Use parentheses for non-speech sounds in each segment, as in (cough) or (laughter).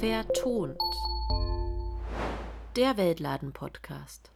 Vertont. Der Weltladen-Podcast.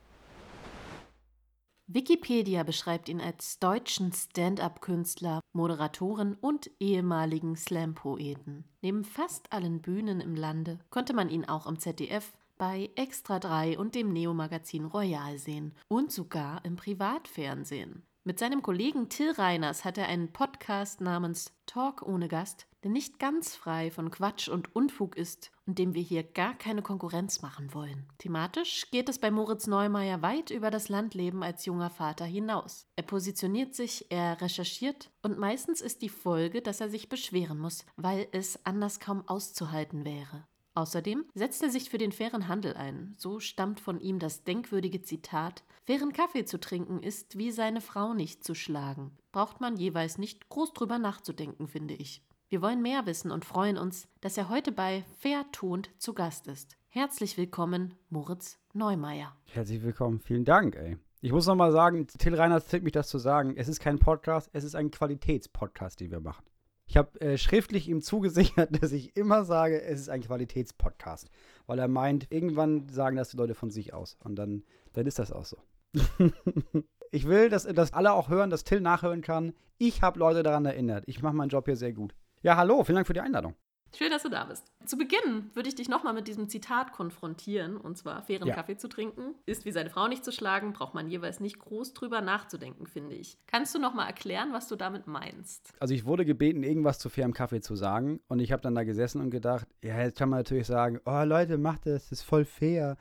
Wikipedia beschreibt ihn als deutschen Stand-up-Künstler, Moderatoren und ehemaligen Slam-Poeten. Neben fast allen Bühnen im Lande konnte man ihn auch im ZDF, bei Extra 3 und dem Neo-Magazin Royal sehen und sogar im Privatfernsehen. Mit seinem Kollegen Till Reiners hat er einen Podcast namens Talk ohne Gast, der nicht ganz frei von Quatsch und Unfug ist und dem wir hier gar keine Konkurrenz machen wollen. Thematisch geht es bei Moritz Neumeier weit über das Landleben als junger Vater hinaus. Er positioniert sich, er recherchiert und meistens ist die Folge, dass er sich beschweren muss, weil es anders kaum auszuhalten wäre. Außerdem setzt er sich für den fairen Handel ein. So stammt von ihm das denkwürdige Zitat: Fairen Kaffee zu trinken ist wie seine Frau nicht zu schlagen. Braucht man jeweils nicht groß drüber nachzudenken, finde ich. Wir wollen mehr wissen und freuen uns, dass er heute bei Vertont zu Gast ist. Herzlich willkommen, Moritz Neumeier. Herzlich willkommen, vielen Dank, ey. Ich muss nochmal sagen, Till Reiners zwingt mich das zu sagen. Es ist kein Podcast, es ist ein Qualitätspodcast, den wir machen. Ich habe äh, schriftlich ihm zugesichert, (laughs) dass ich immer sage, es ist ein Qualitätspodcast. Weil er meint, irgendwann sagen das die Leute von sich aus. Und dann, dann ist das auch so. (laughs) ich will, dass, dass alle auch hören, dass Till nachhören kann. Ich habe Leute daran erinnert. Ich mache meinen Job hier sehr gut. Ja, hallo, vielen Dank für die Einladung. Schön, dass du da bist. Zu Beginn würde ich dich nochmal mit diesem Zitat konfrontieren, und zwar, fairen ja. Kaffee zu trinken, ist wie seine Frau nicht zu schlagen, braucht man jeweils nicht groß drüber nachzudenken, finde ich. Kannst du nochmal erklären, was du damit meinst? Also ich wurde gebeten, irgendwas zu fairem Kaffee zu sagen, und ich habe dann da gesessen und gedacht, ja, jetzt kann man natürlich sagen, oh Leute, macht das, das ist voll fair.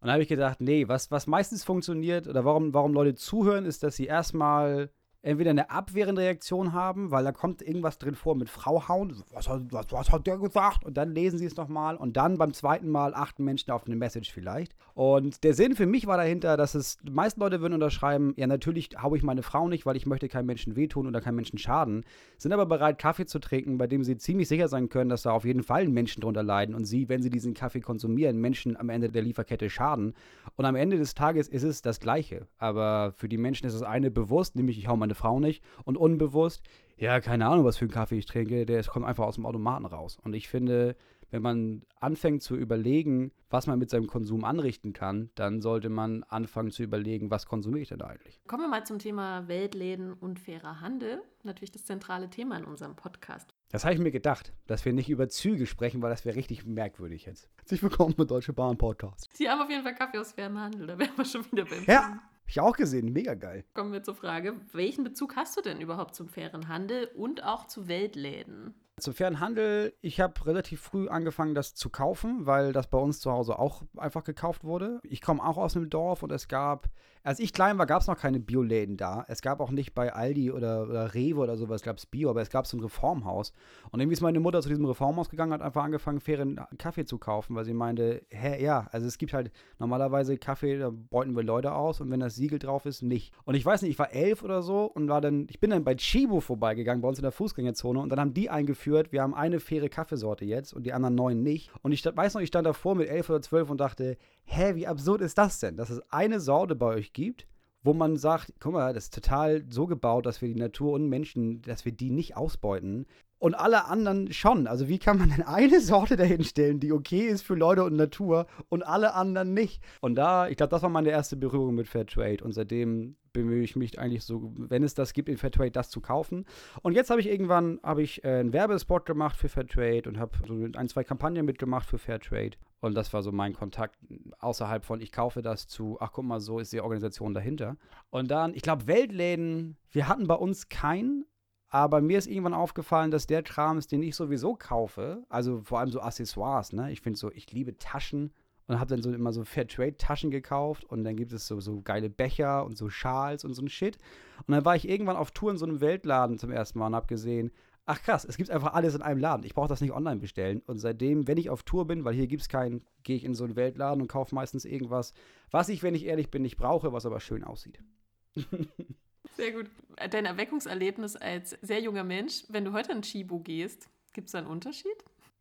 Und da habe ich gedacht, nee, was, was meistens funktioniert oder warum, warum Leute zuhören, ist, dass sie erstmal entweder eine abwehrende Reaktion haben, weil da kommt irgendwas drin vor mit Frau hauen, was, was, was hat der gesagt? Und dann lesen sie es nochmal und dann beim zweiten Mal achten Menschen auf eine Message vielleicht. Und der Sinn für mich war dahinter, dass es, die meisten Leute würden unterschreiben, ja natürlich haue ich meine Frau nicht, weil ich möchte keinem Menschen wehtun oder keinem Menschen schaden, sind aber bereit, Kaffee zu trinken, bei dem sie ziemlich sicher sein können, dass da auf jeden Fall Menschen drunter leiden und sie, wenn sie diesen Kaffee konsumieren, Menschen am Ende der Lieferkette schaden. Und am Ende des Tages ist es das Gleiche. Aber für die Menschen ist das eine bewusst, nämlich ich hau meine Frau nicht. Und unbewusst, ja, keine Ahnung, was für einen Kaffee ich trinke, der kommt einfach aus dem Automaten raus. Und ich finde, wenn man anfängt zu überlegen, was man mit seinem Konsum anrichten kann, dann sollte man anfangen zu überlegen, was konsumiere ich denn eigentlich. Kommen wir mal zum Thema Weltläden und fairer Handel. Natürlich das zentrale Thema in unserem Podcast. Das habe ich mir gedacht, dass wir nicht über Züge sprechen, weil das wäre richtig merkwürdig jetzt. Herzlich willkommen mit Deutsche Bahn Podcast. Sie haben auf jeden Fall Kaffee aus fairem Handel, da wären wir schon wieder beim Ja, ich auch gesehen, mega geil. Kommen wir zur Frage, welchen Bezug hast du denn überhaupt zum fairen Handel und auch zu Weltläden? Zum fairen Handel, ich habe relativ früh angefangen, das zu kaufen, weil das bei uns zu Hause auch einfach gekauft wurde. Ich komme auch aus einem Dorf und es gab als ich klein war, gab es noch keine Bioläden da. Es gab auch nicht bei Aldi oder, oder Rewe oder sowas, gab es Bio, aber es gab so ein Reformhaus. Und irgendwie ist meine Mutter zu diesem Reformhaus gegangen, hat einfach angefangen, fairen Kaffee zu kaufen, weil sie meinte, hä, ja, also es gibt halt normalerweise Kaffee, da beuten wir Leute aus und wenn das Siegel drauf ist, nicht. Und ich weiß nicht, ich war elf oder so und war dann, ich bin dann bei Chibo vorbeigegangen, bei uns in der Fußgängerzone und dann haben die eingeführt, wir haben eine faire Kaffeesorte jetzt und die anderen neun nicht. Und ich weiß noch, ich stand davor mit elf oder zwölf und dachte, hä, wie absurd ist das denn, dass es eine Sorte bei euch gibt, wo man sagt, guck mal, das ist total so gebaut, dass wir die Natur und Menschen, dass wir die nicht ausbeuten und alle anderen schon. Also wie kann man denn eine Sorte dahinstellen, die okay ist für Leute und Natur und alle anderen nicht? Und da, ich glaube, das war meine erste Berührung mit Fairtrade und seitdem bemühe ich mich eigentlich so, wenn es das gibt in Fairtrade, das zu kaufen. Und jetzt habe ich irgendwann habe ich äh, einen Werbespot gemacht für Fairtrade und habe so ein, zwei Kampagnen mitgemacht für Fairtrade. Und das war so mein Kontakt außerhalb von, ich kaufe das zu, ach guck mal, so ist die Organisation dahinter. Und dann, ich glaube, Weltläden, wir hatten bei uns keinen, aber mir ist irgendwann aufgefallen, dass der Kram ist, den ich sowieso kaufe, also vor allem so Accessoires, ne? Ich finde so, ich liebe Taschen und habe dann so immer so Fairtrade-Taschen gekauft und dann gibt es so, so geile Becher und so Schals und so ein Shit. Und dann war ich irgendwann auf Tour in so einem Weltladen zum ersten Mal und habe gesehen, ach krass, es gibt einfach alles in einem Laden. Ich brauche das nicht online bestellen. Und seitdem, wenn ich auf Tour bin, weil hier gibt es keinen, gehe ich in so einen Weltladen und kaufe meistens irgendwas, was ich, wenn ich ehrlich bin, nicht brauche, was aber schön aussieht. (laughs) Sehr gut. Dein Erweckungserlebnis als sehr junger Mensch, wenn du heute in Chibo gehst, gibt es da einen Unterschied?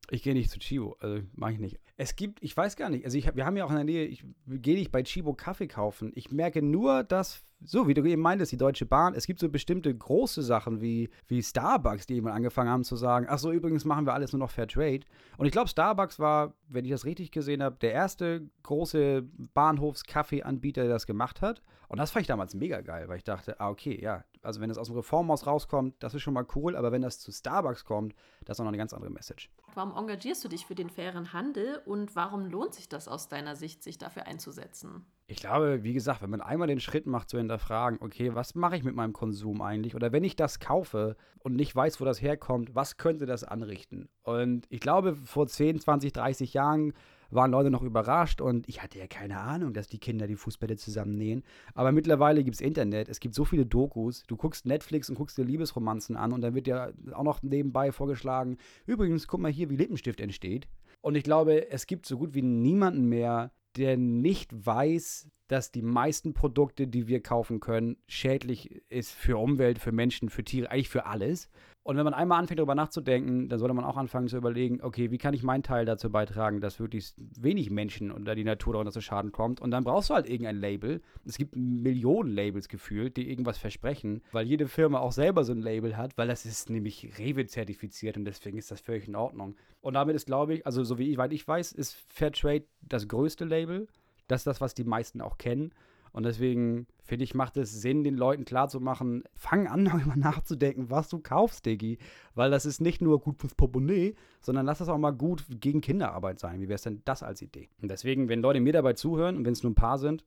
Ich gehe nicht zu Chibo, also mache ich nicht. Es gibt, ich weiß gar nicht, also ich, wir haben ja auch in der Nähe, ich gehe nicht bei Chibo Kaffee kaufen. Ich merke nur, dass so wie du eben meintest, die Deutsche Bahn, es gibt so bestimmte große Sachen wie, wie Starbucks, die eben angefangen haben zu sagen, ach so, übrigens machen wir alles nur noch Fair Trade. Und ich glaube, Starbucks war, wenn ich das richtig gesehen habe, der erste große Bahnhofskaffeeanbieter, der das gemacht hat. Und das fand ich damals mega geil, weil ich dachte, ah, okay, ja, also wenn das aus dem Reformhaus rauskommt, das ist schon mal cool, aber wenn das zu Starbucks kommt, das ist auch noch eine ganz andere Message. Warum engagierst du dich für den fairen Handel und warum lohnt sich das aus deiner Sicht, sich dafür einzusetzen? Ich glaube, wie gesagt, wenn man einmal den Schritt macht zu hinterfragen, okay, was mache ich mit meinem Konsum eigentlich? Oder wenn ich das kaufe und nicht weiß, wo das herkommt, was könnte das anrichten? Und ich glaube, vor 10, 20, 30 Jahren waren Leute noch überrascht und ich hatte ja keine Ahnung, dass die Kinder die Fußbälle zusammennähen. Aber mittlerweile gibt es Internet, es gibt so viele Dokus. Du guckst Netflix und guckst dir Liebesromanzen an und dann wird dir auch noch nebenbei vorgeschlagen, übrigens, guck mal hier, wie Lippenstift entsteht. Und ich glaube, es gibt so gut wie niemanden mehr, der nicht weiß, dass die meisten Produkte, die wir kaufen können, schädlich ist für Umwelt, für Menschen, für Tiere, eigentlich für alles. Und wenn man einmal anfängt, darüber nachzudenken, dann sollte man auch anfangen zu überlegen, okay, wie kann ich meinen Teil dazu beitragen, dass wirklich wenig Menschen oder die Natur darunter zu Schaden kommt. Und dann brauchst du halt irgendein Label. Es gibt Millionen Labels gefühlt, die irgendwas versprechen, weil jede Firma auch selber so ein Label hat, weil das ist nämlich Rewe-zertifiziert und deswegen ist das völlig in Ordnung. Und damit ist, glaube ich, also so wie ich, ich weiß, ist Fairtrade das größte Label. Das ist das, was die meisten auch kennen. Und deswegen finde ich, macht es Sinn, den Leuten klarzumachen, fang an, (laughs) darüber nachzudenken, was du kaufst, Diggi. Weil das ist nicht nur gut fürs Portemonnaie, sondern lass das auch mal gut gegen Kinderarbeit sein. Wie wäre es denn das als Idee? Und deswegen, wenn Leute mir dabei zuhören und wenn es nur ein paar sind,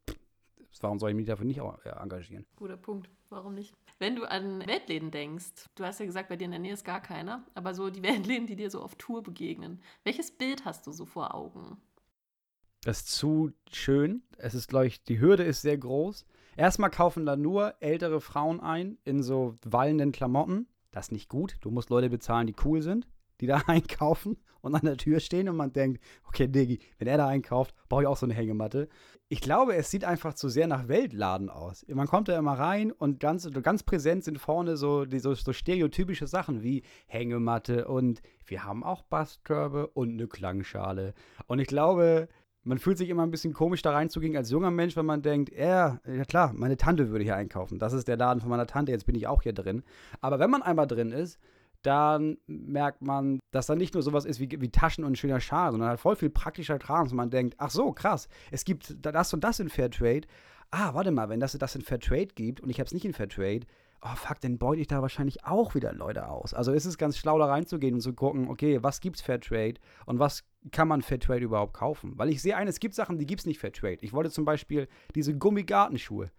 warum soll ich mich dafür nicht äh, engagieren? Guter Punkt. Warum nicht? Wenn du an Weltläden denkst, du hast ja gesagt, bei dir in der Nähe ist gar keiner, aber so die (laughs) Weltläden, die dir so auf Tour begegnen, welches Bild hast du so vor Augen? Das ist zu schön. Es ist, glaube ich, die Hürde ist sehr groß. Erstmal kaufen da nur ältere Frauen ein in so wallenden Klamotten. Das ist nicht gut. Du musst Leute bezahlen, die cool sind, die da (laughs) einkaufen und an der Tür stehen und man denkt, okay, Diggi, wenn er da einkauft, brauche ich auch so eine Hängematte. Ich glaube, es sieht einfach zu sehr nach Weltladen aus. Man kommt da immer rein und ganz, ganz präsent sind vorne so, die, so, so stereotypische Sachen wie Hängematte und wir haben auch Basskörbe und eine Klangschale. Und ich glaube, man fühlt sich immer ein bisschen komisch da reinzugehen als junger Mensch, wenn man denkt, ja, ja klar, meine Tante würde hier einkaufen. Das ist der Laden von meiner Tante, jetzt bin ich auch hier drin. Aber wenn man einmal drin ist, dann merkt man, dass da nicht nur sowas ist wie, wie Taschen und schöner Schal, sondern halt voll viel praktischer Kram, und man denkt, ach so, krass, es gibt das und das in Fairtrade. Ah, warte mal, wenn das das in Fairtrade gibt und ich habe es nicht in Fairtrade, oh fuck, dann beute ich da wahrscheinlich auch wieder Leute aus. Also ist es ganz schlau, da reinzugehen und zu gucken, okay, was gibt's Fairtrade und was kann man Fairtrade überhaupt kaufen? Weil ich sehe ein, es gibt Sachen, die gibt's nicht Fairtrade. Ich wollte zum Beispiel diese Gummigartenschuhe.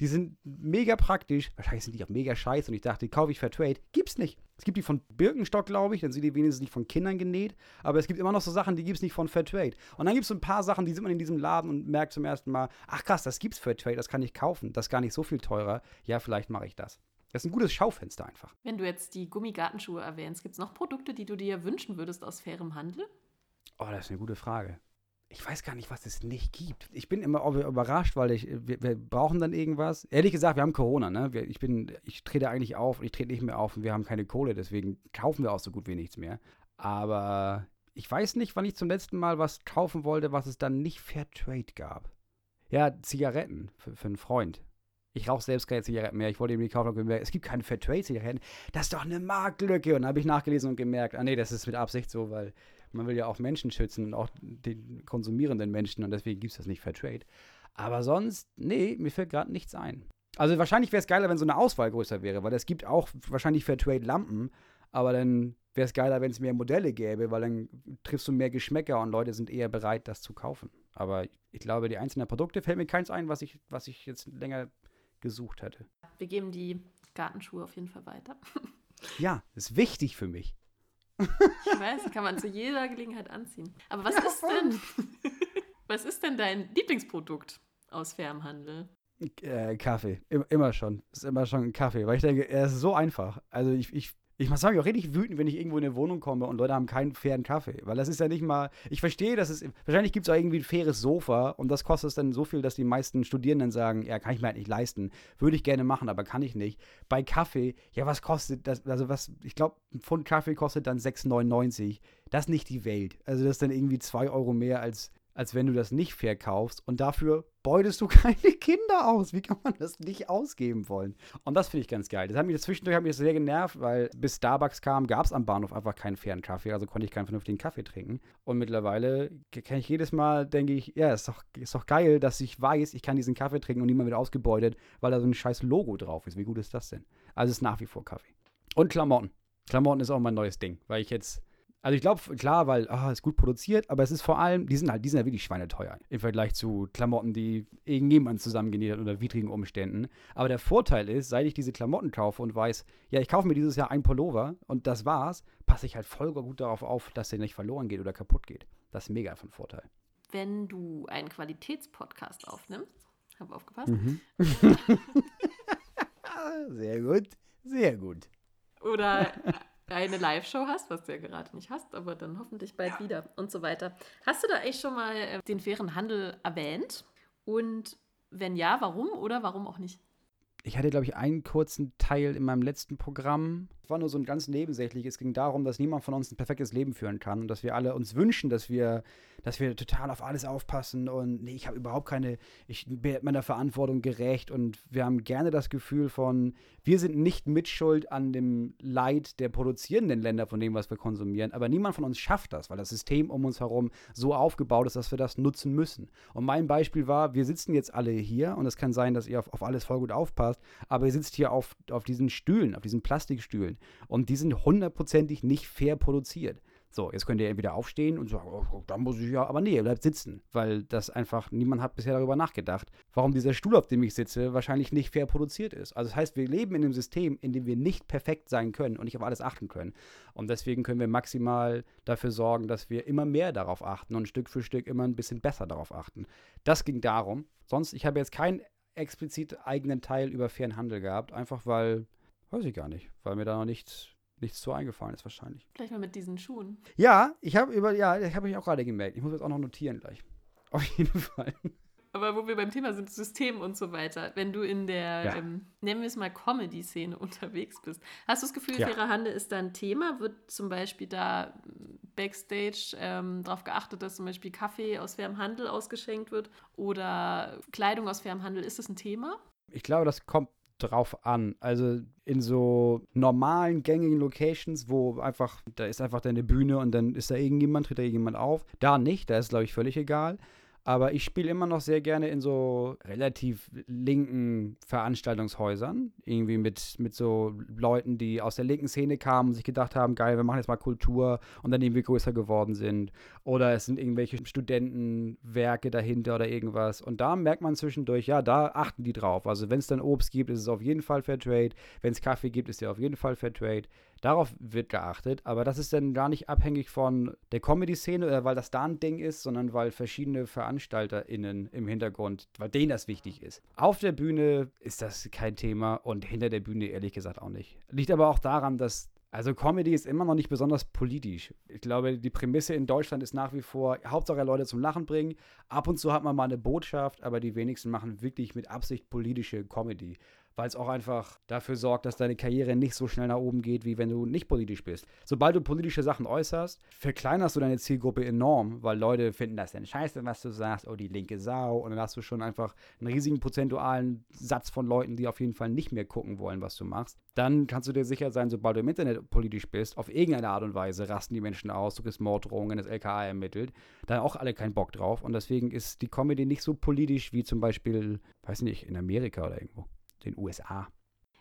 Die sind mega praktisch. Wahrscheinlich sind die auch mega scheiße und ich dachte, die kaufe ich Fairtrade. Gibt's nicht. Es gibt die von Birkenstock, glaube ich, dann sind die wenigstens nicht von Kindern genäht. Aber es gibt immer noch so Sachen, die gibt es nicht von Fairtrade. Und dann gibt es so ein paar Sachen, die sieht man in diesem Laden und merkt zum ersten Mal, ach krass, das gibt's Fairtrade, das kann ich kaufen. Das ist gar nicht so viel teurer. Ja, vielleicht mache ich das. Das ist ein gutes Schaufenster einfach. Wenn du jetzt die Gummigartenschuhe erwähnst, gibt es noch Produkte, die du dir wünschen würdest aus fairem Handel? Oh, das ist eine gute Frage. Ich weiß gar nicht, was es nicht gibt. Ich bin immer überrascht, weil ich, wir, wir brauchen dann irgendwas. Ehrlich gesagt, wir haben Corona, ne? Wir, ich bin, ich trete eigentlich auf und ich trete nicht mehr auf und wir haben keine Kohle, deswegen kaufen wir auch so gut wie nichts mehr. Aber ich weiß nicht, wann ich zum letzten Mal was kaufen wollte, was es dann nicht Fair Trade gab. Ja, Zigaretten für, für einen Freund. Ich rauche selbst keine Zigaretten mehr. Ich wollte ihm die kaufen und gemerkt, es gibt keine Fairtrade-Zigaretten. Das ist doch eine Marktlücke. Und dann habe ich nachgelesen und gemerkt, ah nee, das ist mit Absicht so, weil man will ja auch Menschen schützen und auch den konsumierenden Menschen und deswegen gibt es das nicht Fairtrade. Aber sonst, nee, mir fällt gerade nichts ein. Also wahrscheinlich wäre es geiler, wenn so eine Auswahl größer wäre, weil es gibt auch wahrscheinlich Fairtrade-Lampen, aber dann wäre es geiler, wenn es mehr Modelle gäbe, weil dann triffst du mehr Geschmäcker und Leute sind eher bereit, das zu kaufen. Aber ich glaube, die einzelnen Produkte fällt mir keins ein, was ich, was ich jetzt länger gesucht hätte. Wir geben die Gartenschuhe auf jeden Fall weiter. Ja, ist wichtig für mich. Ich weiß, kann man zu jeder Gelegenheit anziehen. Aber was ist denn, was ist denn dein Lieblingsprodukt aus fairem Handel? Äh, Kaffee. Immer schon. Ist immer schon ein Kaffee. Weil ich denke, er ist so einfach. Also ich, ich ich muss sagen, auch richtig wütend, wenn ich irgendwo in eine Wohnung komme und Leute haben keinen fairen Kaffee. Weil das ist ja nicht mal. Ich verstehe, dass es. Wahrscheinlich gibt es auch irgendwie ein faires Sofa und das kostet es dann so viel, dass die meisten Studierenden sagen: Ja, kann ich mir halt nicht leisten. Würde ich gerne machen, aber kann ich nicht. Bei Kaffee, ja, was kostet das? Also, was. Ich glaube, ein Pfund Kaffee kostet dann 6,99. Das ist nicht die Welt. Also, das ist dann irgendwie 2 Euro mehr als als wenn du das nicht verkaufst und dafür beutest du (laughs) keine Kinder aus. Wie kann man das nicht ausgeben wollen? Und das finde ich ganz geil. Das hat mich zwischendurch hat mich sehr genervt, weil bis Starbucks kam, gab es am Bahnhof einfach keinen fairen Kaffee, also konnte ich keinen vernünftigen Kaffee trinken. Und mittlerweile kann ich jedes Mal, denke ich, ja, ist doch, ist doch geil, dass ich weiß, ich kann diesen Kaffee trinken und niemand wird ausgebeutet, weil da so ein scheiß Logo drauf ist. Wie gut ist das denn? Also es ist nach wie vor Kaffee. Und Klamotten. Klamotten ist auch mein neues Ding, weil ich jetzt also ich glaube, klar, weil oh, ist gut produziert, aber es ist vor allem, die sind halt, die sind ja wirklich schweineteuer im Vergleich zu Klamotten, die irgendjemand zusammengenäht hat unter widrigen Umständen. Aber der Vorteil ist, seit ich diese Klamotten kaufe und weiß, ja, ich kaufe mir dieses Jahr ein Pullover und das war's, passe ich halt voll gut darauf auf, dass der nicht verloren geht oder kaputt geht. Das ist mega von Vorteil. Wenn du einen Qualitätspodcast aufnimmst, habe aufgepasst. Mhm. (laughs) sehr gut, sehr gut. Oder eine Live-Show hast, was du ja gerade nicht hast, aber dann hoffentlich bald ja. wieder und so weiter. Hast du da echt schon mal äh, den fairen Handel erwähnt? Und wenn ja, warum oder warum auch nicht? Ich hatte, glaube ich, einen kurzen Teil in meinem letzten Programm. War nur so ein ganz nebensächlich. Es ging darum, dass niemand von uns ein perfektes Leben führen kann und dass wir alle uns wünschen, dass wir, dass wir total auf alles aufpassen und nee, ich habe überhaupt keine, ich bin meiner Verantwortung gerecht und wir haben gerne das Gefühl von, wir sind nicht mitschuld an dem Leid der produzierenden Länder von dem, was wir konsumieren, aber niemand von uns schafft das, weil das System um uns herum so aufgebaut ist, dass wir das nutzen müssen. Und mein Beispiel war, wir sitzen jetzt alle hier und es kann sein, dass ihr auf, auf alles voll gut aufpasst, aber ihr sitzt hier auf, auf diesen Stühlen, auf diesen Plastikstühlen Staffeln. Und die sind hundertprozentig nicht fair produziert. So, jetzt könnt ihr entweder aufstehen und sagen, oh, da muss ich ja, aber nee, ihr bleibt sitzen, weil das einfach, niemand hat bisher darüber nachgedacht, warum dieser Stuhl, auf dem ich sitze, wahrscheinlich nicht fair produziert ist. Also das heißt, wir leben in einem System, in dem wir nicht perfekt sein können und nicht auf alles achten können. Und deswegen können wir maximal dafür sorgen, dass wir immer mehr darauf achten und Stück für Stück immer ein bisschen besser darauf achten. Das ging darum. Sonst, ich habe jetzt keinen explizit eigenen Teil über fairen Handel gehabt, einfach weil Weiß ich gar nicht, weil mir da noch nichts, nichts zu eingefallen ist wahrscheinlich. Gleich mal mit diesen Schuhen. Ja, ich habe über, ja, ich habe mich auch gerade gemerkt. Ich muss jetzt auch noch notieren gleich. (laughs) Auf jeden Fall. Aber wo wir beim Thema sind, System und so weiter, wenn du in der, ja. ähm, nennen wir es mal, Comedy-Szene (laughs) unterwegs bist, hast du das Gefühl, ja. faire Handel ist da ein Thema? Wird zum Beispiel da Backstage ähm, darauf geachtet, dass zum Beispiel Kaffee aus fairem Handel ausgeschenkt wird oder Kleidung aus fairem Handel? Ist das ein Thema? Ich glaube, das kommt drauf an. Also in so normalen, gängigen Locations, wo einfach, da ist einfach deine Bühne und dann ist da irgendjemand, tritt da irgendjemand auf. Da nicht, da ist, glaube ich, völlig egal. Aber ich spiele immer noch sehr gerne in so relativ linken Veranstaltungshäusern. Irgendwie mit, mit so Leuten, die aus der linken Szene kamen und sich gedacht haben, geil, wir machen jetzt mal Kultur und dann irgendwie größer geworden sind. Oder es sind irgendwelche Studentenwerke dahinter oder irgendwas. Und da merkt man zwischendurch, ja, da achten die drauf. Also wenn es dann Obst gibt, ist es auf jeden Fall Fairtrade. Wenn es Kaffee gibt, ist der auf jeden Fall Fairtrade. Darauf wird geachtet, aber das ist dann gar nicht abhängig von der Comedy-Szene oder weil das da ein Ding ist, sondern weil verschiedene VeranstalterInnen im Hintergrund, weil denen das wichtig ist. Auf der Bühne ist das kein Thema und hinter der Bühne ehrlich gesagt auch nicht. Liegt aber auch daran, dass also Comedy ist immer noch nicht besonders politisch. Ich glaube, die Prämisse in Deutschland ist nach wie vor, Hauptsache Leute zum Lachen bringen. Ab und zu hat man mal eine Botschaft, aber die wenigsten machen wirklich mit Absicht politische Comedy weil es auch einfach dafür sorgt, dass deine Karriere nicht so schnell nach oben geht, wie wenn du nicht politisch bist. Sobald du politische Sachen äußerst, verkleinerst du deine Zielgruppe enorm, weil Leute finden das dann scheiße, was du sagst, oh, die linke Sau. Und dann hast du schon einfach einen riesigen prozentualen Satz von Leuten, die auf jeden Fall nicht mehr gucken wollen, was du machst. Dann kannst du dir sicher sein, sobald du im Internet politisch bist, auf irgendeine Art und Weise rasten die Menschen aus, du kriegst Morddrohungen, das LKA ermittelt. Dann auch alle keinen Bock drauf. Und deswegen ist die Comedy nicht so politisch wie zum Beispiel, weiß nicht, in Amerika oder irgendwo den USA.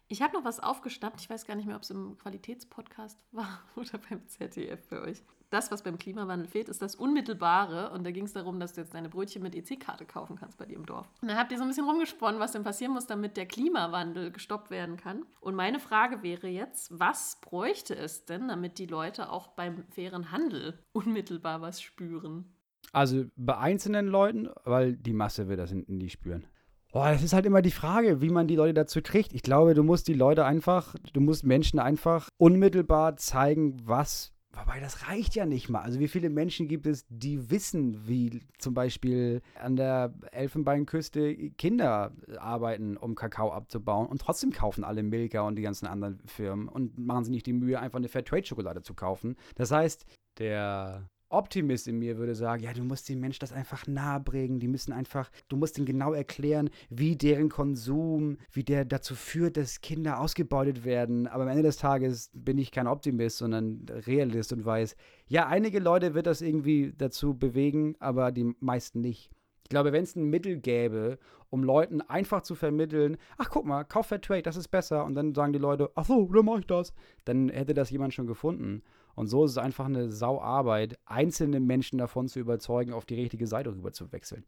Ich habe noch was aufgeschnappt. Ich weiß gar nicht mehr, ob es im Qualitätspodcast (laughs) war oder beim ZDF für euch. Das, was beim Klimawandel fehlt, ist das Unmittelbare. Und da ging es darum, dass du jetzt deine Brötchen mit EC-Karte kaufen kannst bei dir im Dorf. Und dann habt ihr so ein bisschen rumgesponnen, was denn passieren muss, damit der Klimawandel gestoppt werden kann. Und meine Frage wäre jetzt, was bräuchte es denn, damit die Leute auch beim fairen Handel unmittelbar was spüren? Also bei einzelnen Leuten, weil die Masse wird das nie spüren. Boah, das ist halt immer die Frage, wie man die Leute dazu kriegt. Ich glaube, du musst die Leute einfach, du musst Menschen einfach unmittelbar zeigen, was. Wobei, das reicht ja nicht mal. Also, wie viele Menschen gibt es, die wissen, wie zum Beispiel an der Elfenbeinküste Kinder arbeiten, um Kakao abzubauen und trotzdem kaufen alle Milka und die ganzen anderen Firmen und machen sich nicht die Mühe, einfach eine Fairtrade-Schokolade zu kaufen. Das heißt, der Optimist in mir würde sagen, ja, du musst den Menschen das einfach nahebringen, die müssen einfach, du musst ihnen genau erklären, wie deren Konsum, wie der dazu führt, dass Kinder ausgebeutet werden. Aber am Ende des Tages bin ich kein Optimist, sondern Realist und weiß, ja, einige Leute wird das irgendwie dazu bewegen, aber die meisten nicht. Ich glaube, wenn es ein Mittel gäbe, um Leuten einfach zu vermitteln, ach guck mal, kauf Fairtrade, das ist besser, und dann sagen die Leute, ach so, dann mach ich das, dann hätte das jemand schon gefunden. Und so ist es einfach eine Sauarbeit, einzelne Menschen davon zu überzeugen, auf die richtige Seite rüber zu wechseln.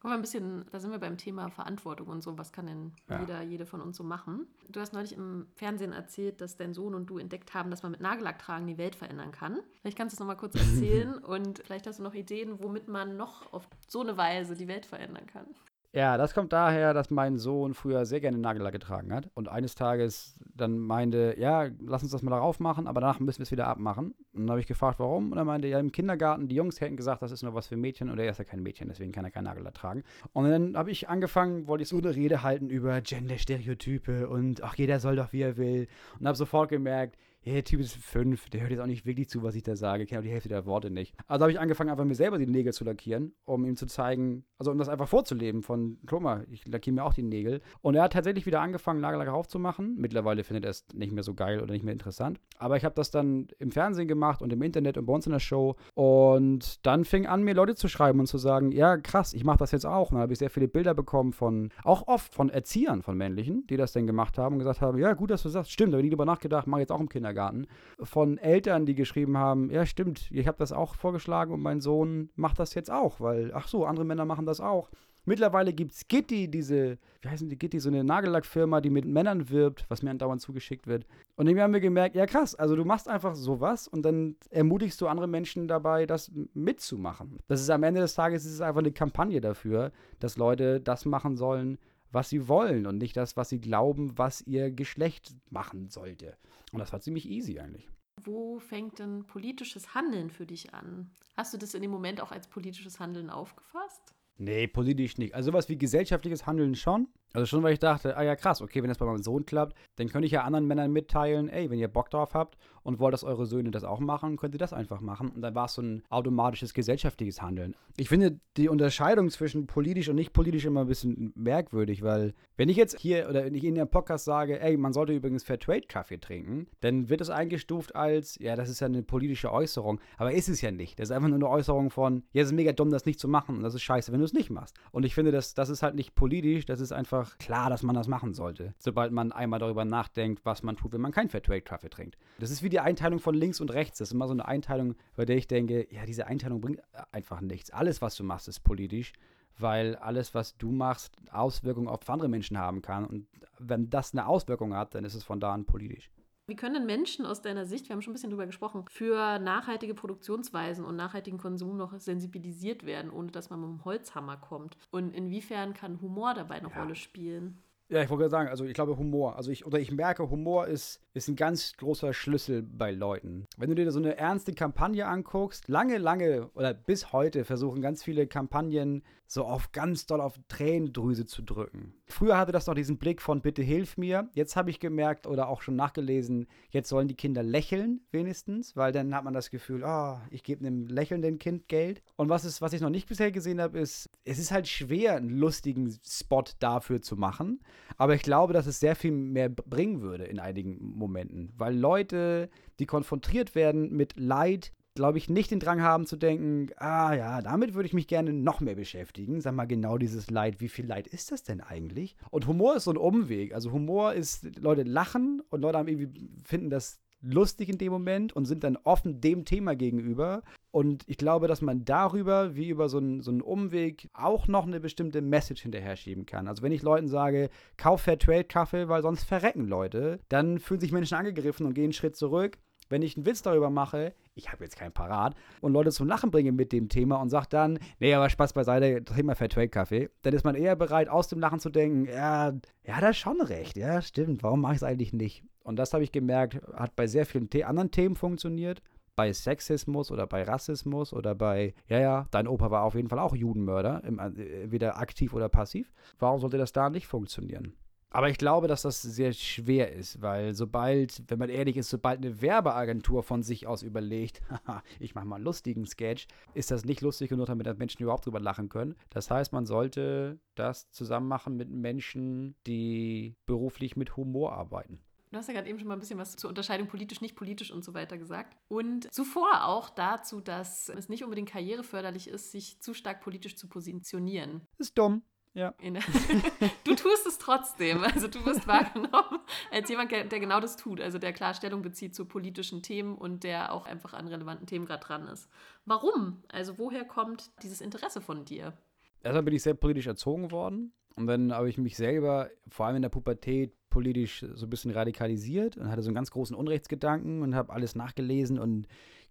Kommen wir ein bisschen, da sind wir beim Thema Verantwortung und so. Was kann denn ja. jeder, jede von uns so machen? Du hast neulich im Fernsehen erzählt, dass dein Sohn und du entdeckt haben, dass man mit Nagellack tragen die Welt verändern kann. Vielleicht kannst du es nochmal kurz (laughs) erzählen und vielleicht hast du noch Ideen, womit man noch auf so eine Weise die Welt verändern kann. Ja, das kommt daher, dass mein Sohn früher sehr gerne Nagellack getragen hat und eines Tages dann meinte, ja, lass uns das mal darauf machen, aber danach müssen wir es wieder abmachen. Und dann habe ich gefragt, warum? Und er meinte, ja, im Kindergarten, die Jungs hätten gesagt, das ist nur was für Mädchen und er ist ja kein Mädchen, deswegen kann er kein Nagellack tragen. Und dann habe ich angefangen, wollte ich so eine Rede halten über Gender-Stereotype und ach, jeder soll doch, wie er will. Und habe sofort gemerkt, ja, der Typ ist fünf, der hört jetzt auch nicht wirklich zu, was ich da sage, kennt auch die Hälfte der Worte nicht. Also habe ich angefangen, einfach mir selber die Nägel zu lackieren, um ihm zu zeigen, also um das einfach vorzuleben von, guck mal, ich lackiere mir auch die Nägel. Und er hat tatsächlich wieder angefangen, Nagellack aufzumachen. Mittlerweile findet er es nicht mehr so geil oder nicht mehr interessant. Aber ich habe das dann im Fernsehen gemacht und im Internet und bei uns in der Show. Und dann fing an, mir Leute zu schreiben und zu sagen, ja, krass, ich mache das jetzt auch. Und dann habe ich sehr viele Bilder bekommen von, auch oft von Erziehern von männlichen, die das dann gemacht haben und gesagt haben, ja, gut, dass du sagst, stimmt, da habe ich nie drüber nachgedacht, mache jetzt auch im Kindergarten. Kindergarten von Eltern, die geschrieben haben, ja stimmt, ich habe das auch vorgeschlagen und mein Sohn macht das jetzt auch, weil, ach so, andere Männer machen das auch. Mittlerweile gibt es Gitti, diese, wie heißen die Gitti, so eine Nagellackfirma, die mit Männern wirbt, was mir andauernd zugeschickt wird. Und irgendwie haben wir gemerkt, ja krass, also du machst einfach sowas und dann ermutigst du andere Menschen dabei, das mitzumachen. Das ist am Ende des Tages ist es einfach eine Kampagne dafür, dass Leute das machen sollen, was sie wollen und nicht das, was sie glauben, was ihr Geschlecht machen sollte. Und das war ziemlich easy eigentlich. Wo fängt denn politisches Handeln für dich an? Hast du das in dem Moment auch als politisches Handeln aufgefasst? Nee, politisch nicht. Also sowas wie gesellschaftliches Handeln schon. Also schon, weil ich dachte, ah ja krass, okay, wenn das bei meinem Sohn klappt, dann könnte ich ja anderen Männern mitteilen, ey, wenn ihr Bock drauf habt und wollt, dass eure Söhne das auch machen, könnt ihr das einfach machen. Und dann war es so ein automatisches gesellschaftliches Handeln. Ich finde die Unterscheidung zwischen politisch und nicht politisch immer ein bisschen merkwürdig, weil wenn ich jetzt hier oder wenn ich in einem Podcast sage, ey, man sollte übrigens Fairtrade-Kaffee trinken, dann wird es eingestuft als, ja, das ist ja eine politische Äußerung. Aber ist es ja nicht. Das ist einfach nur eine Äußerung von, ja, es ist mega dumm, das nicht zu machen und das ist scheiße, wenn du es nicht machst. Und ich finde, das, das ist halt nicht politisch, das ist einfach einfach klar, dass man das machen sollte, sobald man einmal darüber nachdenkt, was man tut, wenn man kein Fairtrade-Kaffee trinkt. Das ist wie die Einteilung von links und rechts. Das ist immer so eine Einteilung, bei der ich denke, ja, diese Einteilung bringt einfach nichts. Alles, was du machst, ist politisch, weil alles, was du machst, Auswirkungen auf andere Menschen haben kann. Und wenn das eine Auswirkung hat, dann ist es von da an politisch. Wie können Menschen aus deiner Sicht, wir haben schon ein bisschen drüber gesprochen, für nachhaltige Produktionsweisen und nachhaltigen Konsum noch sensibilisiert werden, ohne dass man mit dem Holzhammer kommt? Und inwiefern kann Humor dabei eine ja. Rolle spielen? Ja, ich wollte gerade sagen, also ich glaube Humor. Also ich, oder ich merke, Humor ist, ist ein ganz großer Schlüssel bei Leuten. Wenn du dir so eine ernste Kampagne anguckst, lange, lange oder bis heute versuchen ganz viele Kampagnen so auf ganz doll auf Tränendrüse zu drücken. Früher hatte das noch diesen Blick von bitte hilf mir. Jetzt habe ich gemerkt oder auch schon nachgelesen, jetzt sollen die Kinder lächeln wenigstens, weil dann hat man das Gefühl, oh, ich gebe einem lächelnden Kind Geld. Und was, ist, was ich noch nicht bisher gesehen habe, ist, es ist halt schwer, einen lustigen Spot dafür zu machen. Aber ich glaube, dass es sehr viel mehr bringen würde in einigen Momenten, weil Leute, die konfrontiert werden mit Leid, glaube ich, nicht den Drang haben zu denken, ah ja, damit würde ich mich gerne noch mehr beschäftigen. Sag mal genau dieses Leid, wie viel Leid ist das denn eigentlich? Und Humor ist so ein Umweg. Also Humor ist, Leute lachen und Leute haben irgendwie, finden das lustig in dem Moment und sind dann offen dem Thema gegenüber. Und ich glaube, dass man darüber, wie über so einen, so einen Umweg, auch noch eine bestimmte Message hinterher schieben kann. Also wenn ich Leuten sage, kauf Fairtrade-Kaffee, weil sonst verrecken Leute, dann fühlen sich Menschen angegriffen und gehen einen Schritt zurück wenn ich einen Witz darüber mache, ich habe jetzt keinen Parat, und Leute zum Lachen bringe mit dem Thema und sage dann, nee, aber Spaß beiseite, trink mal Fairtrade-Kaffee, dann ist man eher bereit, aus dem Lachen zu denken, ja, ja, das ist schon recht, ja, stimmt, warum mache ich es eigentlich nicht? Und das habe ich gemerkt, hat bei sehr vielen anderen Themen funktioniert. Bei Sexismus oder bei Rassismus oder bei, ja, ja, dein Opa war auf jeden Fall auch Judenmörder, entweder aktiv oder passiv. Warum sollte das da nicht funktionieren? Aber ich glaube, dass das sehr schwer ist, weil sobald, wenn man ehrlich ist, sobald eine Werbeagentur von sich aus überlegt, (laughs) ich mache mal einen lustigen Sketch, ist das nicht lustig genug, damit Menschen überhaupt drüber lachen können. Das heißt, man sollte das zusammen machen mit Menschen, die beruflich mit Humor arbeiten. Du hast ja gerade eben schon mal ein bisschen was zur Unterscheidung politisch, nicht politisch und so weiter gesagt. Und zuvor auch dazu, dass es nicht unbedingt karriereförderlich ist, sich zu stark politisch zu positionieren. Das ist dumm. Ja. (laughs) du tust es trotzdem. Also du wirst wahrgenommen als jemand, der genau das tut. Also der klar Stellung bezieht zu politischen Themen und der auch einfach an relevanten Themen gerade dran ist. Warum? Also woher kommt dieses Interesse von dir? Erstmal bin ich sehr politisch erzogen worden. Und dann habe ich mich selber, vor allem in der Pubertät, politisch so ein bisschen radikalisiert und hatte so einen ganz großen Unrechtsgedanken und habe alles nachgelesen und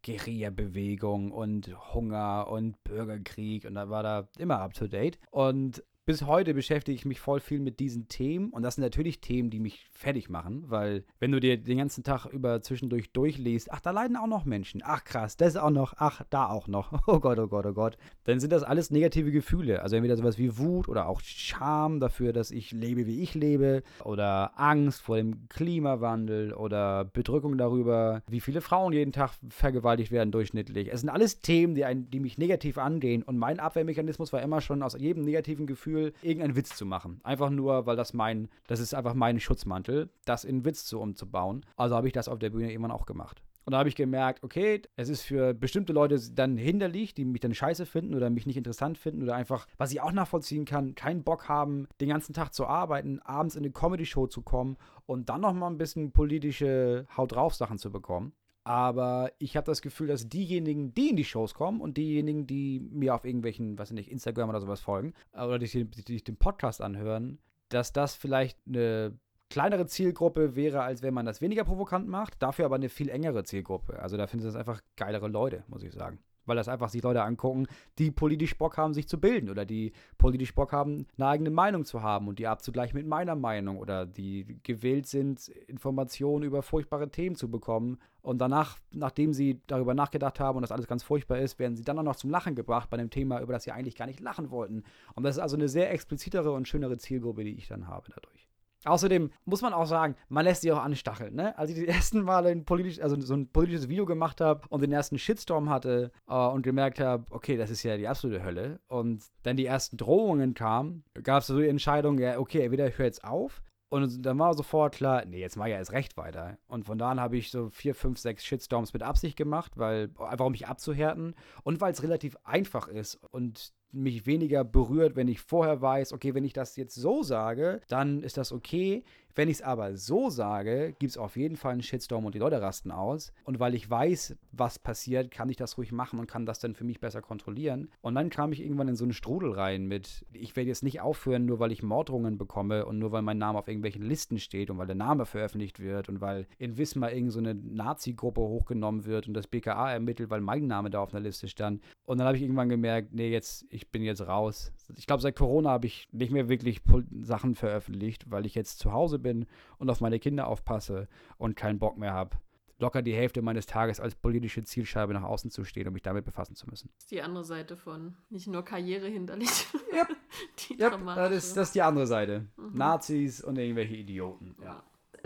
Guerilla-Bewegung und Hunger und Bürgerkrieg und da war da immer up to date. Und bis heute beschäftige ich mich voll viel mit diesen Themen und das sind natürlich Themen, die mich fertig machen, weil wenn du dir den ganzen Tag über zwischendurch durchliest, ach, da leiden auch noch Menschen, ach krass, das auch noch, ach, da auch noch, (laughs) oh Gott, oh Gott, oh Gott, dann sind das alles negative Gefühle. Also entweder sowas wie Wut oder auch Scham dafür, dass ich lebe, wie ich lebe. Oder Angst vor dem Klimawandel oder Bedrückung darüber, wie viele Frauen jeden Tag vergewaltigt werden durchschnittlich. Es sind alles Themen, die, einen, die mich negativ angehen. Und mein Abwehrmechanismus war immer schon aus jedem negativen Gefühl Gefühl, irgendeinen Witz zu machen. Einfach nur, weil das mein, das ist einfach mein Schutzmantel, das in Witz zu umzubauen. Also habe ich das auf der Bühne irgendwann auch gemacht. Und da habe ich gemerkt, okay, es ist für bestimmte Leute dann hinderlich, die mich dann scheiße finden oder mich nicht interessant finden oder einfach, was ich auch nachvollziehen kann, keinen Bock haben, den ganzen Tag zu arbeiten, abends in eine Comedy-Show zu kommen und dann nochmal ein bisschen politische Haut drauf Sachen zu bekommen. Aber ich habe das Gefühl, dass diejenigen, die in die Shows kommen und diejenigen, die mir auf irgendwelchen, was weiß nicht, Instagram oder sowas folgen äh, oder die, die den Podcast anhören, dass das vielleicht eine kleinere Zielgruppe wäre, als wenn man das weniger provokant macht, dafür aber eine viel engere Zielgruppe. Also da finde ich das einfach geilere Leute, muss ich sagen weil das einfach sich Leute angucken, die politisch Bock haben, sich zu bilden oder die politisch Bock haben, eine eigene Meinung zu haben und die abzugleichen mit meiner Meinung oder die gewillt sind, Informationen über furchtbare Themen zu bekommen und danach, nachdem sie darüber nachgedacht haben und das alles ganz furchtbar ist, werden sie dann auch noch zum Lachen gebracht bei einem Thema, über das sie eigentlich gar nicht lachen wollten. Und das ist also eine sehr explizitere und schönere Zielgruppe, die ich dann habe dadurch. Außerdem muss man auch sagen, man lässt sich auch anstacheln. Ne? Als ich die (laughs) ersten Male ein politisch, also so ein politisches Video gemacht habe und den ersten Shitstorm hatte äh, und gemerkt habe, okay, das ist ja die absolute Hölle und dann die ersten Drohungen kamen, gab es so die Entscheidung, ja, okay, entweder ich höre jetzt auf und dann war sofort klar, nee, jetzt mache ich ja erst recht weiter. Und von da an habe ich so vier, fünf, sechs Shitstorms mit Absicht gemacht, weil einfach um mich abzuhärten und weil es relativ einfach ist und mich weniger berührt, wenn ich vorher weiß, okay, wenn ich das jetzt so sage, dann ist das okay. Wenn ich es aber so sage, gibt es auf jeden Fall einen Shitstorm und die Leute rasten aus. Und weil ich weiß, was passiert, kann ich das ruhig machen und kann das dann für mich besser kontrollieren. Und dann kam ich irgendwann in so einen Strudel rein mit, ich werde jetzt nicht aufhören, nur weil ich Morddrohungen bekomme und nur weil mein Name auf irgendwelchen Listen steht und weil der Name veröffentlicht wird und weil in Wismar irgendeine so Nazi-Gruppe hochgenommen wird und das BKA ermittelt, weil mein Name da auf einer Liste stand. Und dann habe ich irgendwann gemerkt, nee, jetzt, ich bin jetzt raus. Ich glaube, seit Corona habe ich nicht mehr wirklich Sachen veröffentlicht, weil ich jetzt zu Hause bin und auf meine Kinder aufpasse und keinen Bock mehr habe, locker die Hälfte meines Tages als politische Zielscheibe nach außen zu stehen und mich damit befassen zu müssen. Das ist die andere Seite von nicht nur Karriere hinterlich. Yep. (laughs) die yep, das, ist, das ist die andere Seite. Mhm. Nazis und irgendwelche Idioten.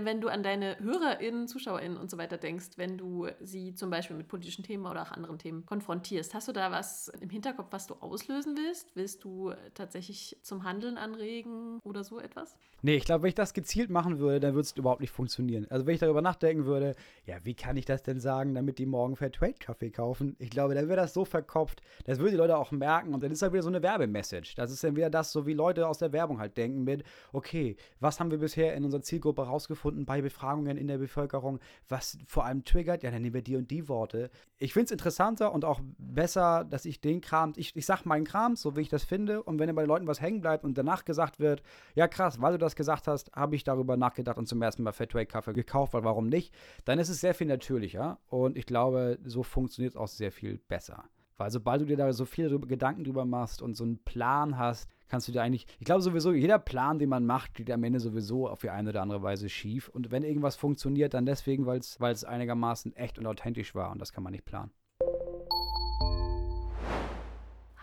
Wenn du an deine HörerInnen, ZuschauerInnen und so weiter denkst, wenn du sie zum Beispiel mit politischen Themen oder auch anderen Themen konfrontierst, hast du da was im Hinterkopf, was du auslösen willst? Willst du tatsächlich zum Handeln anregen oder so etwas? Nee, ich glaube, wenn ich das gezielt machen würde, dann würde es überhaupt nicht funktionieren. Also wenn ich darüber nachdenken würde, ja, wie kann ich das denn sagen, damit die morgen Fairtrade-Kaffee kaufen? Ich glaube, dann wäre das so verkopft, das würden die Leute auch merken und dann ist halt wieder so eine Werbemessage. Das ist dann wieder das, so wie Leute aus der Werbung halt denken mit, okay, was haben wir bisher in unserer Zielgruppe rausgefunden bei Befragungen in der Bevölkerung, was vor allem triggert? Ja, dann nehmen wir die und die Worte. Ich finde es interessanter und auch besser, dass ich den Kram, ich, ich sag meinen Kram, so wie ich das finde und wenn bei den Leuten was hängen bleibt und danach gesagt wird, ja krass, weil du das gesagt hast, habe ich darüber nachgedacht und zum ersten Mal Fairtrade Kaffee gekauft, weil warum nicht? Dann ist es sehr viel natürlicher und ich glaube, so funktioniert es auch sehr viel besser. Weil sobald du dir da so viele Gedanken drüber machst und so einen Plan hast, kannst du dir eigentlich, ich glaube sowieso, jeder Plan, den man macht, geht am Ende sowieso auf die eine oder andere Weise schief. Und wenn irgendwas funktioniert, dann deswegen, weil es einigermaßen echt und authentisch war und das kann man nicht planen.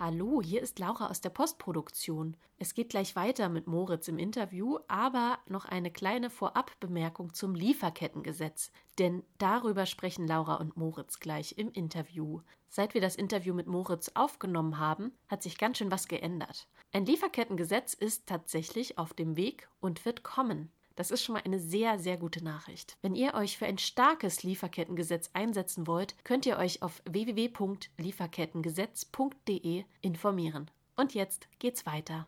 Hallo, hier ist Laura aus der Postproduktion. Es geht gleich weiter mit Moritz im Interview, aber noch eine kleine Vorabbemerkung zum Lieferkettengesetz, denn darüber sprechen Laura und Moritz gleich im Interview. Seit wir das Interview mit Moritz aufgenommen haben, hat sich ganz schön was geändert. Ein Lieferkettengesetz ist tatsächlich auf dem Weg und wird kommen. Das ist schon mal eine sehr, sehr gute Nachricht. Wenn ihr euch für ein starkes Lieferkettengesetz einsetzen wollt, könnt ihr euch auf www.lieferkettengesetz.de informieren. Und jetzt geht's weiter.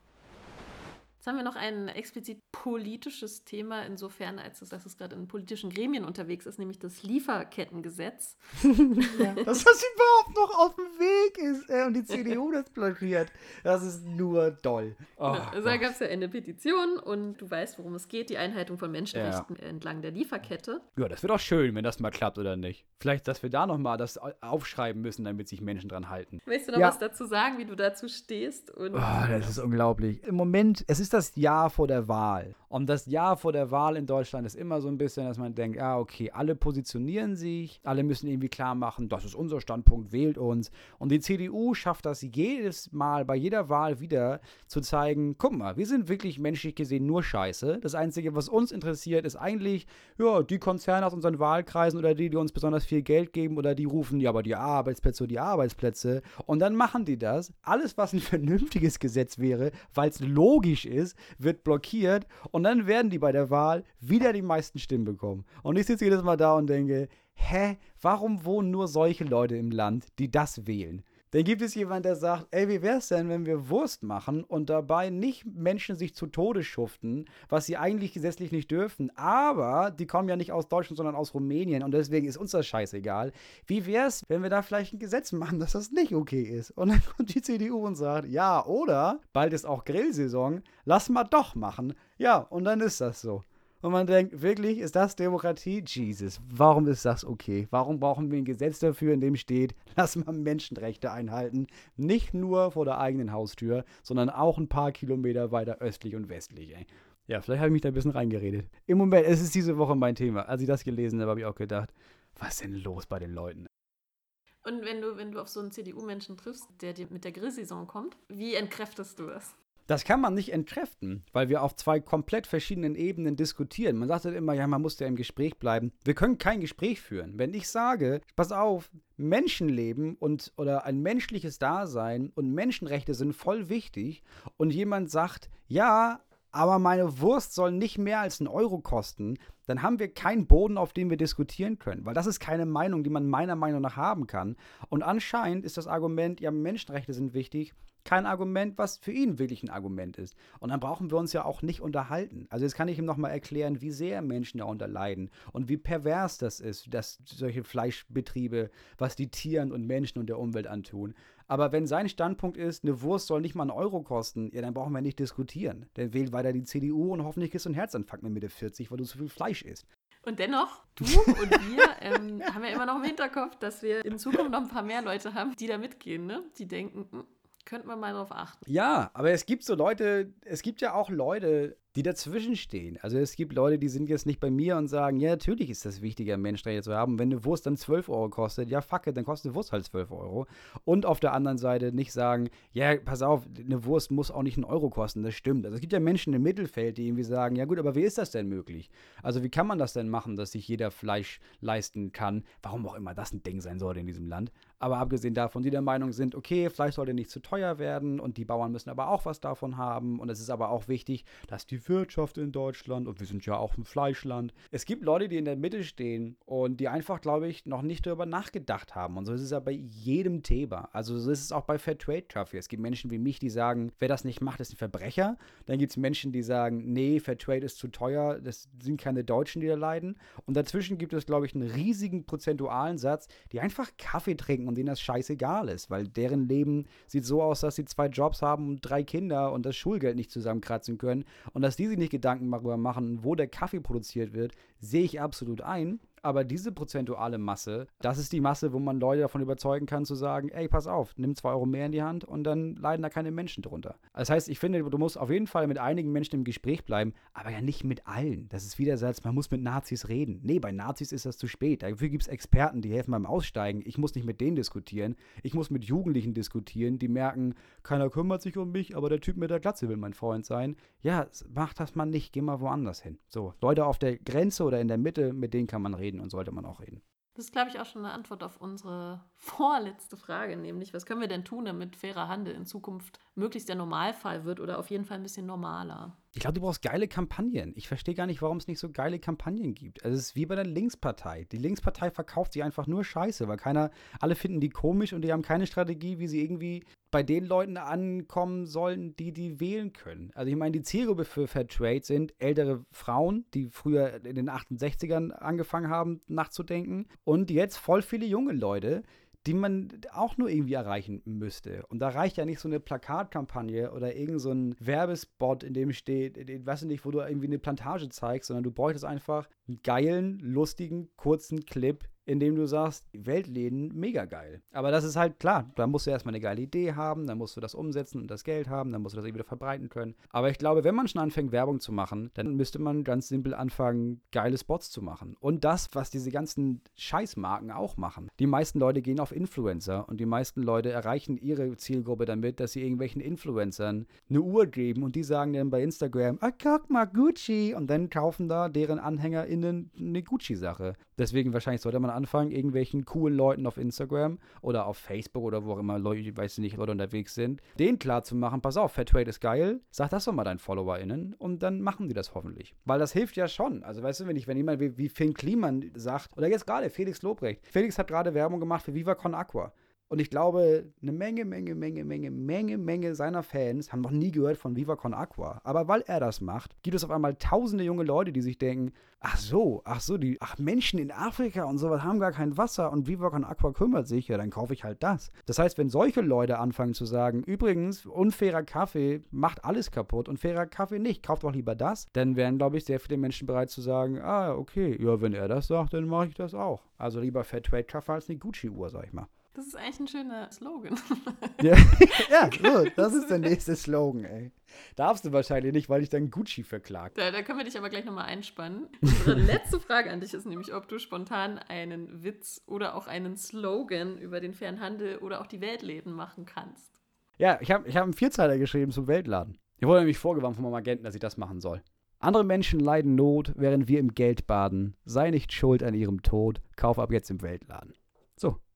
Jetzt haben wir noch ein explizit politisches Thema, insofern, als es, dass es gerade in politischen Gremien unterwegs ist, nämlich das Lieferkettengesetz. (laughs) ja. Dass (laughs) das überhaupt noch auf dem Weg ist äh, und die CDU das blockiert, das ist nur doll. Oh, genau. Also da gab es ja eine Petition und du weißt, worum es geht, die Einhaltung von Menschenrechten ja. entlang der Lieferkette. Ja, das wird auch schön, wenn das mal klappt oder nicht. Vielleicht, dass wir da nochmal das aufschreiben müssen, damit sich Menschen dran halten. Willst du noch ja. was dazu sagen, wie du dazu stehst? Und oh, das ist unglaublich. Im Moment, es ist das Jahr vor der Wahl. Und das Jahr vor der Wahl in Deutschland ist immer so ein bisschen, dass man denkt, ah, okay, alle positionieren sich, alle müssen irgendwie klar machen, das ist unser Standpunkt, wählt uns. Und die CDU schafft das jedes Mal, bei jeder Wahl wieder zu zeigen, guck mal, wir sind wirklich menschlich gesehen nur Scheiße. Das Einzige, was uns interessiert, ist eigentlich, ja, die Konzerne aus unseren Wahlkreisen oder die, die uns besonders viel Geld geben oder die rufen, ja, aber die Arbeitsplätze die Arbeitsplätze. Und dann machen die das. Alles, was ein (laughs) vernünftiges Gesetz wäre, weil es logisch ist, wird blockiert und dann werden die bei der Wahl wieder die meisten Stimmen bekommen. Und ich sitze jedes Mal da und denke, hä, warum wohnen nur solche Leute im Land, die das wählen? Dann gibt es jemanden, der sagt, ey, wie wäre es denn, wenn wir Wurst machen und dabei nicht Menschen sich zu Tode schuften, was sie eigentlich gesetzlich nicht dürfen, aber die kommen ja nicht aus Deutschland, sondern aus Rumänien und deswegen ist uns das scheißegal. Wie wäre es, wenn wir da vielleicht ein Gesetz machen, dass das nicht okay ist? Und dann kommt die CDU und sagt, ja, oder, bald ist auch Grillsaison, lass mal doch machen. Ja, und dann ist das so. Und man denkt, wirklich, ist das Demokratie? Jesus, warum ist das okay? Warum brauchen wir ein Gesetz dafür, in dem steht, (laughs) lass mal Menschenrechte einhalten? Nicht nur vor der eigenen Haustür, sondern auch ein paar Kilometer weiter östlich und westlich, ey. Ja, vielleicht habe ich mich da ein bisschen reingeredet. Im Moment, es ist diese Woche mein Thema. Als ich das gelesen habe, habe ich auch gedacht, was ist denn los bei den Leuten? Und wenn du, wenn du auf so einen CDU-Menschen triffst, der dir mit der Grillsaison kommt, wie entkräftest du das? Das kann man nicht entkräften, weil wir auf zwei komplett verschiedenen Ebenen diskutieren. Man sagt halt immer, ja, man muss ja im Gespräch bleiben. Wir können kein Gespräch führen. Wenn ich sage, pass auf, Menschenleben und oder ein menschliches Dasein und Menschenrechte sind voll wichtig und jemand sagt, ja, aber meine Wurst soll nicht mehr als einen Euro kosten, dann haben wir keinen Boden, auf dem wir diskutieren können, weil das ist keine Meinung, die man meiner Meinung nach haben kann. Und anscheinend ist das Argument, ja, Menschenrechte sind wichtig, kein Argument, was für ihn wirklich ein Argument ist. Und dann brauchen wir uns ja auch nicht unterhalten. Also jetzt kann ich ihm nochmal erklären, wie sehr Menschen darunter leiden und wie pervers das ist, dass solche Fleischbetriebe, was die Tieren und Menschen und der Umwelt antun. Aber wenn sein Standpunkt ist, eine Wurst soll nicht mal einen Euro kosten, ja, dann brauchen wir nicht diskutieren. Dann wählt weiter die CDU und hoffentlich kriegst du einen Herzinfarkt mit Mitte 40, weil du zu viel Fleisch isst. Und dennoch, du (laughs) und wir ähm, haben ja immer noch im Hinterkopf, dass wir in Zukunft noch ein paar mehr Leute haben, die da mitgehen, ne? Die denken, hm, könnte man mal drauf achten. Ja, aber es gibt so Leute, es gibt ja auch Leute, die dazwischen stehen. Also es gibt Leute, die sind jetzt nicht bei mir und sagen, ja, natürlich ist das wichtiger, Menschenrechte zu haben. Wenn eine Wurst dann 12 Euro kostet, ja, fuck it, dann kostet eine Wurst halt 12 Euro. Und auf der anderen Seite nicht sagen, ja, pass auf, eine Wurst muss auch nicht einen Euro kosten, das stimmt. Also es gibt ja Menschen im Mittelfeld, die irgendwie sagen, ja gut, aber wie ist das denn möglich? Also wie kann man das denn machen, dass sich jeder Fleisch leisten kann? Warum auch immer das ein Ding sein sollte in diesem Land. Aber abgesehen davon, die der Meinung sind, okay, Fleisch sollte nicht zu teuer werden und die Bauern müssen aber auch was davon haben. Und es ist aber auch wichtig, dass die Wirtschaft in Deutschland und wir sind ja auch ein Fleischland. Es gibt Leute, die in der Mitte stehen und die einfach, glaube ich, noch nicht darüber nachgedacht haben. Und so ist es ja bei jedem Thema. Also so ist es auch bei Fair Trade Kaffee. Es gibt Menschen wie mich, die sagen, wer das nicht macht, ist ein Verbrecher. Dann gibt es Menschen, die sagen, nee, Fair Trade ist zu teuer, das sind keine Deutschen, die da leiden. Und dazwischen gibt es, glaube ich, einen riesigen prozentualen Satz, die einfach Kaffee trinken und denen das scheißegal ist, weil deren Leben sieht so aus, dass sie zwei Jobs haben und drei Kinder und das Schulgeld nicht zusammenkratzen können und dass die sich nicht Gedanken darüber machen, wo der Kaffee produziert wird, sehe ich absolut ein. Aber diese prozentuale Masse, das ist die Masse, wo man Leute davon überzeugen kann, zu sagen, ey, pass auf, nimm zwei Euro mehr in die Hand und dann leiden da keine Menschen drunter. Das heißt, ich finde, du musst auf jeden Fall mit einigen Menschen im Gespräch bleiben, aber ja nicht mit allen. Das ist wieder Satz, man muss mit Nazis reden. Nee, bei Nazis ist das zu spät. Dafür gibt es Experten, die helfen beim Aussteigen. Ich muss nicht mit denen diskutieren. Ich muss mit Jugendlichen diskutieren, die merken, keiner kümmert sich um mich, aber der Typ mit der Glatze will mein Freund sein. Ja, mach das mal nicht, geh mal woanders hin. So, Leute auf der Grenze oder in der Mitte, mit denen kann man reden und sollte man auch reden. Das ist, glaube ich, auch schon eine Antwort auf unsere (laughs) vorletzte Frage, nämlich, was können wir denn tun, damit fairer Handel in Zukunft möglichst der Normalfall wird oder auf jeden Fall ein bisschen normaler? Ich glaube, du brauchst geile Kampagnen. Ich verstehe gar nicht, warum es nicht so geile Kampagnen gibt. Also es ist wie bei der Linkspartei. Die Linkspartei verkauft sich einfach nur Scheiße, weil keiner, alle finden die komisch und die haben keine Strategie, wie sie irgendwie bei den Leuten ankommen sollen, die die wählen können. Also ich meine, die Zielgruppe für Fairtrade sind ältere Frauen, die früher in den 68ern angefangen haben nachzudenken und jetzt voll viele junge Leute, die man auch nur irgendwie erreichen müsste. Und da reicht ja nicht so eine Plakatkampagne oder irgend so Werbespot, in dem steht, in, weißt du nicht, wo du irgendwie eine Plantage zeigst, sondern du bräuchtest einfach einen geilen, lustigen, kurzen Clip, indem du sagst, Weltläden, mega geil. Aber das ist halt klar, da musst du erstmal eine geile Idee haben, dann musst du das umsetzen und das Geld haben, dann musst du das irgendwie wieder verbreiten können. Aber ich glaube, wenn man schon anfängt, Werbung zu machen, dann müsste man ganz simpel anfangen, geile Spots zu machen. Und das, was diese ganzen Scheißmarken auch machen. Die meisten Leute gehen auf Influencer und die meisten Leute erreichen ihre Zielgruppe damit, dass sie irgendwelchen Influencern eine Uhr geben und die sagen dann bei Instagram, ah, guck mal, Gucci. Und dann kaufen da deren AnhängerInnen eine Gucci-Sache. Deswegen wahrscheinlich sollte man anfangen, irgendwelchen coolen Leuten auf Instagram oder auf Facebook oder wo auch immer Leute, weiß nicht, Leute unterwegs sind, denen klar zu machen, pass auf, Fairtrade ist geil, sag das doch mal deinen FollowerInnen und dann machen die das hoffentlich. Weil das hilft ja schon. Also weißt du, wenn ich, wenn jemand wie, wie Finn Kliman sagt, oder jetzt gerade Felix Lobrecht, Felix hat gerade Werbung gemacht für Viva Con Aqua. Und ich glaube, eine Menge, Menge, Menge, Menge, Menge, Menge seiner Fans haben noch nie gehört von Viva Con Aqua. Aber weil er das macht, gibt es auf einmal tausende junge Leute, die sich denken, ach so, ach so, die, ach Menschen in Afrika und sowas haben gar kein Wasser und Viva Con Aqua kümmert sich, ja, dann kaufe ich halt das. Das heißt, wenn solche Leute anfangen zu sagen, übrigens, unfairer Kaffee macht alles kaputt und fairer Kaffee nicht, kauft doch lieber das, dann wären, glaube ich, sehr viele Menschen bereit zu sagen, ah, okay, ja, wenn er das sagt, dann mache ich das auch. Also lieber Fairtrade Kaffee als eine Gucci-Uhr, sag ich mal. Das ist eigentlich ein schöner Slogan. (laughs) Ja, ja (laughs) so, das ist der nächste Slogan, ey. Darfst du wahrscheinlich nicht, weil ich dann Gucci verklagt. Da, da können wir dich aber gleich nochmal einspannen. Unsere letzte Frage an dich ist nämlich, ob du spontan einen Witz oder auch einen Slogan über den fairen Handel oder auch die Weltläden machen kannst. Ja, ich habe ich hab einen Vierzeiler geschrieben zum Weltladen. Ich wurde nämlich vorgewarnt von meinem Agenten, dass ich das machen soll. Andere Menschen leiden Not, während wir im Geld baden. Sei nicht schuld an ihrem Tod. Kauf ab jetzt im Weltladen.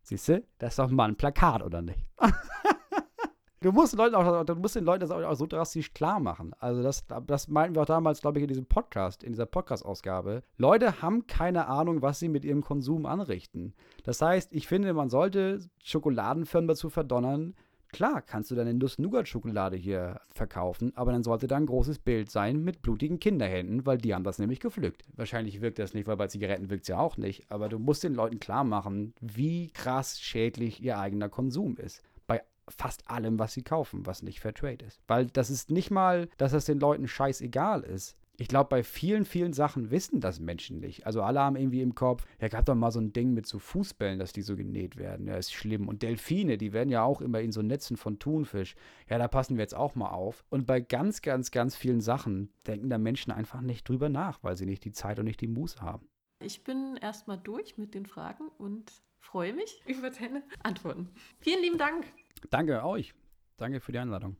Siehst du? Das ist doch mal ein Plakat, oder nicht? (laughs) du, musst den Leuten auch, du musst den Leuten das auch so drastisch klar machen. Also, das, das meinten wir auch damals, glaube ich, in diesem Podcast, in dieser Podcast-Ausgabe. Leute haben keine Ahnung, was sie mit ihrem Konsum anrichten. Das heißt, ich finde, man sollte Schokoladenfirmen dazu verdonnern, Klar, kannst du deine Nuss-Nougat-Schokolade hier verkaufen, aber dann sollte da ein großes Bild sein mit blutigen Kinderhänden, weil die haben das nämlich gepflückt. Wahrscheinlich wirkt das nicht, weil bei Zigaretten wirkt es ja auch nicht, aber du musst den Leuten klar machen, wie krass schädlich ihr eigener Konsum ist. Bei fast allem, was sie kaufen, was nicht Fairtrade ist. Weil das ist nicht mal, dass das den Leuten scheißegal ist ich glaube, bei vielen, vielen Sachen wissen das Menschen nicht. Also alle haben irgendwie im Kopf, ja, gab doch mal so ein Ding mit so Fußbällen, dass die so genäht werden. Ja, ist schlimm. Und Delfine, die werden ja auch immer in so Netzen von Thunfisch. Ja, da passen wir jetzt auch mal auf. Und bei ganz, ganz, ganz vielen Sachen denken da Menschen einfach nicht drüber nach, weil sie nicht die Zeit und nicht die Muße haben. Ich bin erstmal durch mit den Fragen und freue mich (laughs) über deine Antworten. Vielen lieben Dank. Danke euch. Danke für die Einladung.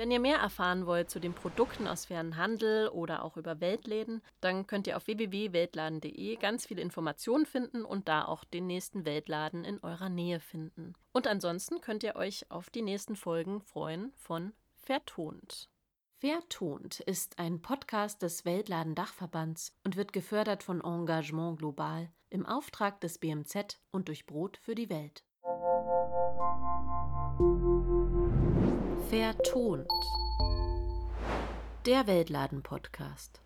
Wenn ihr mehr erfahren wollt zu den Produkten aus fairen Handel oder auch über Weltläden, dann könnt ihr auf www.weltladen.de ganz viele Informationen finden und da auch den nächsten Weltladen in eurer Nähe finden. Und ansonsten könnt ihr euch auf die nächsten Folgen freuen von Vertont. Vertont ist ein Podcast des Weltladen Dachverbands und wird gefördert von Engagement Global im Auftrag des BMZ und durch Brot für die Welt. Vertont. Der Weltladen-Podcast.